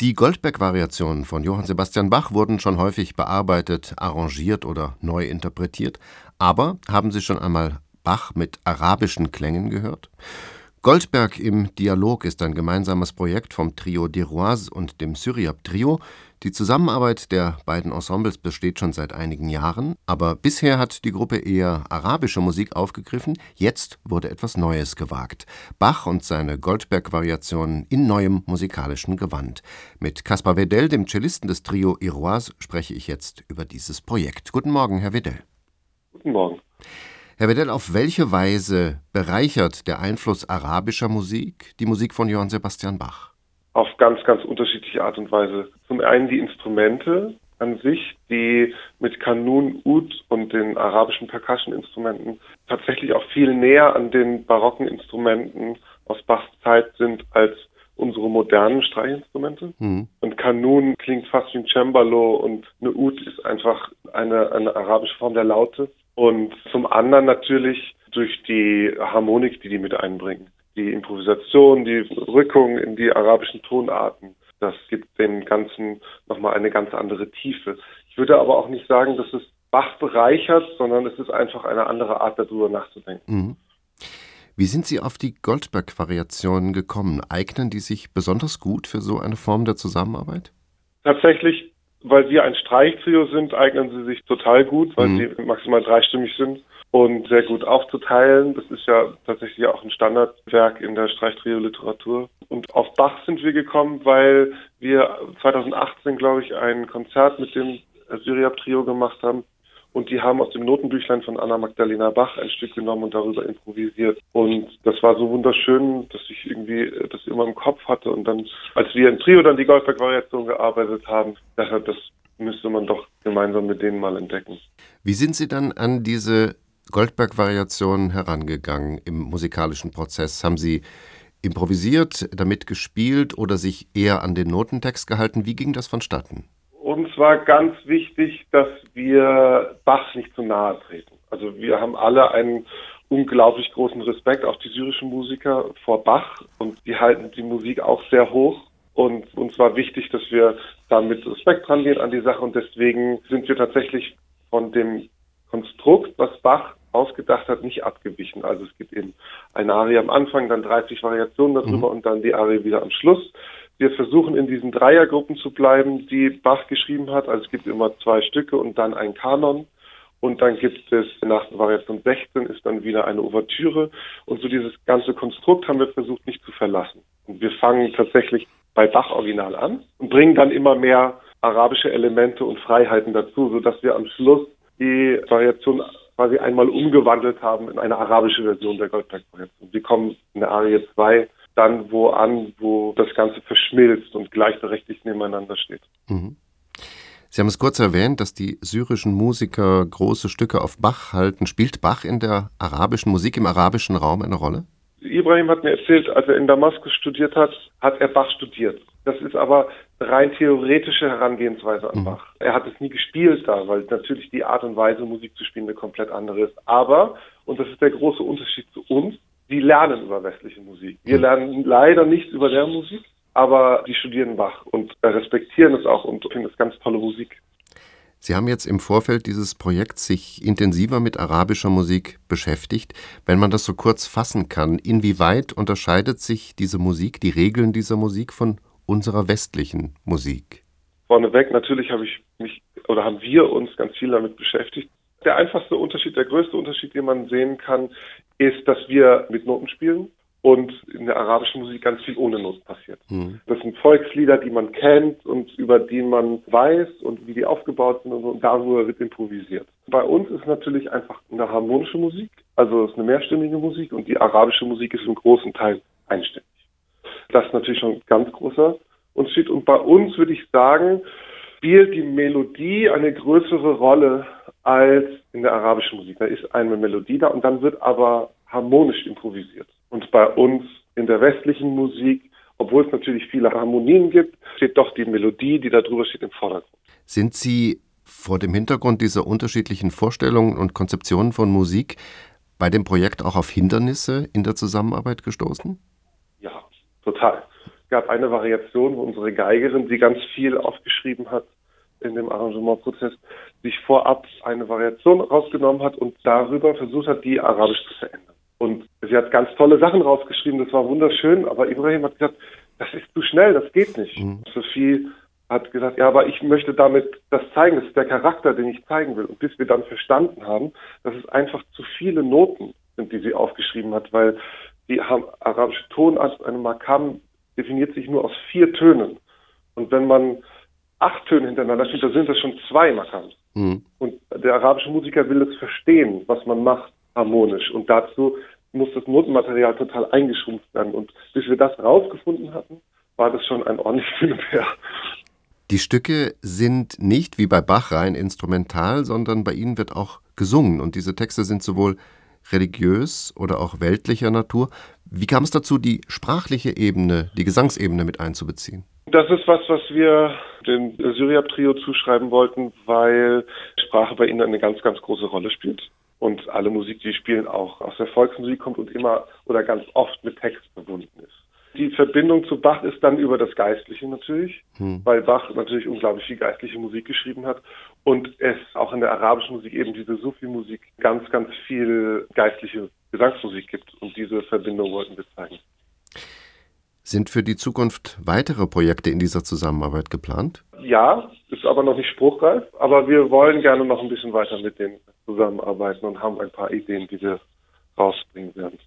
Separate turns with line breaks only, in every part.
Die Goldberg-Variationen von Johann Sebastian Bach wurden schon häufig bearbeitet, arrangiert oder neu interpretiert. Aber haben Sie schon einmal Bach mit arabischen Klängen gehört? Goldberg im Dialog ist ein gemeinsames Projekt vom Trio d'Iroise und dem Syriab Trio. Die Zusammenarbeit der beiden Ensembles besteht schon seit einigen Jahren, aber bisher hat die Gruppe eher arabische Musik aufgegriffen, jetzt wurde etwas Neues gewagt. Bach und seine Goldberg-Variationen in neuem musikalischen Gewand. Mit Caspar Wedell, dem Cellisten des Trio Iroise, spreche ich jetzt über dieses Projekt. Guten Morgen, Herr Wedell.
Guten Morgen.
Herr Wedell, auf welche Weise bereichert der Einfluss arabischer Musik die Musik von Johann Sebastian Bach?
auf ganz, ganz unterschiedliche Art und Weise. Zum einen die Instrumente an sich, die mit Kanun, Ud und den arabischen Percussion-Instrumenten tatsächlich auch viel näher an den barocken Instrumenten aus Bachs Zeit sind als unsere modernen Streichinstrumente. Mhm. Und Kanun klingt fast wie ein Cembalo und eine Ud ist einfach eine, eine arabische Form der Laute. Und zum anderen natürlich durch die Harmonik, die die mit einbringen die Improvisation, die Rückung in die arabischen Tonarten, das gibt dem Ganzen nochmal eine ganz andere Tiefe. Ich würde aber auch nicht sagen, dass es Bach bereichert, sondern es ist einfach eine andere Art, darüber nachzudenken. Mhm.
Wie sind Sie auf die Goldberg-Variationen gekommen? Eignen die sich besonders gut für so eine Form der Zusammenarbeit?
Tatsächlich, weil wir ein Streichtrio sind, eignen sie sich total gut, weil mhm. sie maximal dreistimmig sind und sehr gut aufzuteilen. Das ist ja tatsächlich auch ein Standardwerk in der Streichtrio-Literatur. Und auf Bach sind wir gekommen, weil wir 2018, glaube ich, ein Konzert mit dem Syriab-Trio gemacht haben. Und die haben aus dem Notenbüchlein von Anna Magdalena Bach ein Stück genommen und darüber improvisiert. Und das war so wunderschön, dass ich irgendwie das immer im Kopf hatte. Und dann, als wir im Trio dann die Goldberg-Variation gearbeitet haben, dachte das müsste man doch gemeinsam mit denen mal entdecken.
Wie sind Sie dann an diese Goldberg-Variationen herangegangen im musikalischen Prozess? Haben Sie improvisiert, damit gespielt oder sich eher an den Notentext gehalten? Wie ging das vonstatten?
Uns war ganz wichtig, dass wir Bach nicht zu nahe treten. Also wir haben alle einen unglaublich großen Respekt, auch die syrischen Musiker, vor Bach und die halten die Musik auch sehr hoch. Und uns war wichtig, dass wir da mit Respekt rangehen an die Sache und deswegen sind wir tatsächlich von dem Konstrukt, was Bach ausgedacht hat, nicht abgewichen. Also es gibt eben eine Arie am Anfang, dann 30 Variationen darüber mhm. und dann die Arie wieder am Schluss. Wir versuchen in diesen Dreiergruppen zu bleiben, die Bach geschrieben hat. Also es gibt immer zwei Stücke und dann ein Kanon. Und dann gibt es nach Variation 16 ist dann wieder eine Ouvertüre. Und so dieses ganze Konstrukt haben wir versucht nicht zu verlassen. Und wir fangen tatsächlich bei Bach Original an und bringen dann immer mehr arabische Elemente und Freiheiten dazu, sodass wir am Schluss die Variation quasi einmal umgewandelt haben in eine arabische Version der Goldberg-Variation. Sie kommen in der Arie 2 dann wo an, wo das Ganze verschmilzt und gleichberechtigt nebeneinander steht. Mhm.
Sie haben es kurz erwähnt, dass die syrischen Musiker große Stücke auf Bach halten. Spielt Bach in der arabischen Musik, im arabischen Raum eine Rolle?
Ibrahim hat mir erzählt, als er in Damaskus studiert hat, hat er Bach studiert. Das ist aber rein theoretische Herangehensweise an mhm. Bach. Er hat es nie gespielt da, weil natürlich die Art und Weise, Musik zu spielen, eine komplett andere ist. Aber, und das ist der große Unterschied zu uns, die lernen über westliche Musik. Wir mhm. lernen leider nichts über der Musik, aber die studieren Bach und respektieren es auch und finden es ganz tolle Musik.
Sie haben jetzt im Vorfeld dieses Projekts sich intensiver mit arabischer Musik beschäftigt. Wenn man das so kurz fassen kann, inwieweit unterscheidet sich diese Musik, die Regeln dieser Musik von unserer westlichen Musik?
Vorneweg, natürlich habe ich mich oder haben wir uns ganz viel damit beschäftigt. Der einfachste Unterschied, der größte Unterschied, den man sehen kann, ist, dass wir mit Noten spielen und in der arabischen Musik ganz viel ohne Noten passiert. Mhm. Das sind Volkslieder, die man kennt und über die man weiß und wie die aufgebaut sind und, so, und darüber wird improvisiert. Bei uns ist natürlich einfach eine harmonische Musik, also es ist eine mehrstimmige Musik und die arabische Musik ist im großen Teil einstimmig. Das ist natürlich schon ein ganz großer Unterschied. Und bei uns würde ich sagen, spielt die Melodie eine größere Rolle als in der arabischen Musik. Da ist eine Melodie da und dann wird aber harmonisch improvisiert. Und bei uns in der westlichen Musik, obwohl es natürlich viele Harmonien gibt, steht doch die Melodie, die da drüber steht, im Vordergrund.
Sind Sie vor dem Hintergrund dieser unterschiedlichen Vorstellungen und Konzeptionen von Musik bei dem Projekt auch auf Hindernisse in der Zusammenarbeit gestoßen?
Ja, total gab eine Variation, wo unsere Geigerin, die ganz viel aufgeschrieben hat in dem Arrangementprozess, sich vorab eine Variation rausgenommen hat und darüber versucht hat, die arabisch zu verändern. Und sie hat ganz tolle Sachen rausgeschrieben, das war wunderschön, aber Ibrahim hat gesagt, das ist zu schnell, das geht nicht. Mhm. Sophie hat gesagt, ja, aber ich möchte damit das zeigen, das ist der Charakter, den ich zeigen will. Und bis wir dann verstanden haben, dass es einfach zu viele Noten sind, die sie aufgeschrieben hat, weil die arabische Tonart, eine Makam, definiert sich nur aus vier Tönen. Und wenn man acht Töne hintereinander spielt, dann sind das schon zwei Makams. Mhm. Und der arabische Musiker will es verstehen, was man macht, harmonisch. Und dazu muss das Notenmaterial total eingeschrumpft werden. Und bis wir das rausgefunden hatten, war das schon ein ordentliches Hin und Her.
Die Stücke sind nicht wie bei Bach rein instrumental, sondern bei ihnen wird auch gesungen. Und diese Texte sind sowohl religiös oder auch weltlicher Natur. Wie kam es dazu, die sprachliche Ebene, die Gesangsebene mit einzubeziehen?
Das ist was, was wir dem Syriab-Trio zuschreiben wollten, weil Sprache bei ihnen eine ganz, ganz große Rolle spielt. Und alle Musik, die sie spielen, auch aus der Volksmusik kommt und immer oder ganz oft mit Text verbunden ist. Die Verbindung zu Bach ist dann über das Geistliche natürlich, hm. weil Bach natürlich unglaublich viel geistliche Musik geschrieben hat und es auch in der arabischen Musik eben diese Sufi-Musik ganz, ganz viel geistliche Gesangsmusik gibt und diese Verbindung wollten wir zeigen.
Sind für die Zukunft weitere Projekte in dieser Zusammenarbeit geplant?
Ja, ist aber noch nicht spruchreif, aber wir wollen gerne noch ein bisschen weiter mit denen zusammenarbeiten und haben ein paar Ideen, die wir rausbringen werden.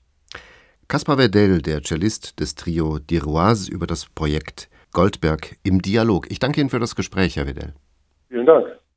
Caspar Verdell, der Cellist des Trio Diroise, über das Projekt Goldberg im Dialog. Ich danke Ihnen für das Gespräch, Herr Verdell.
Vielen Dank.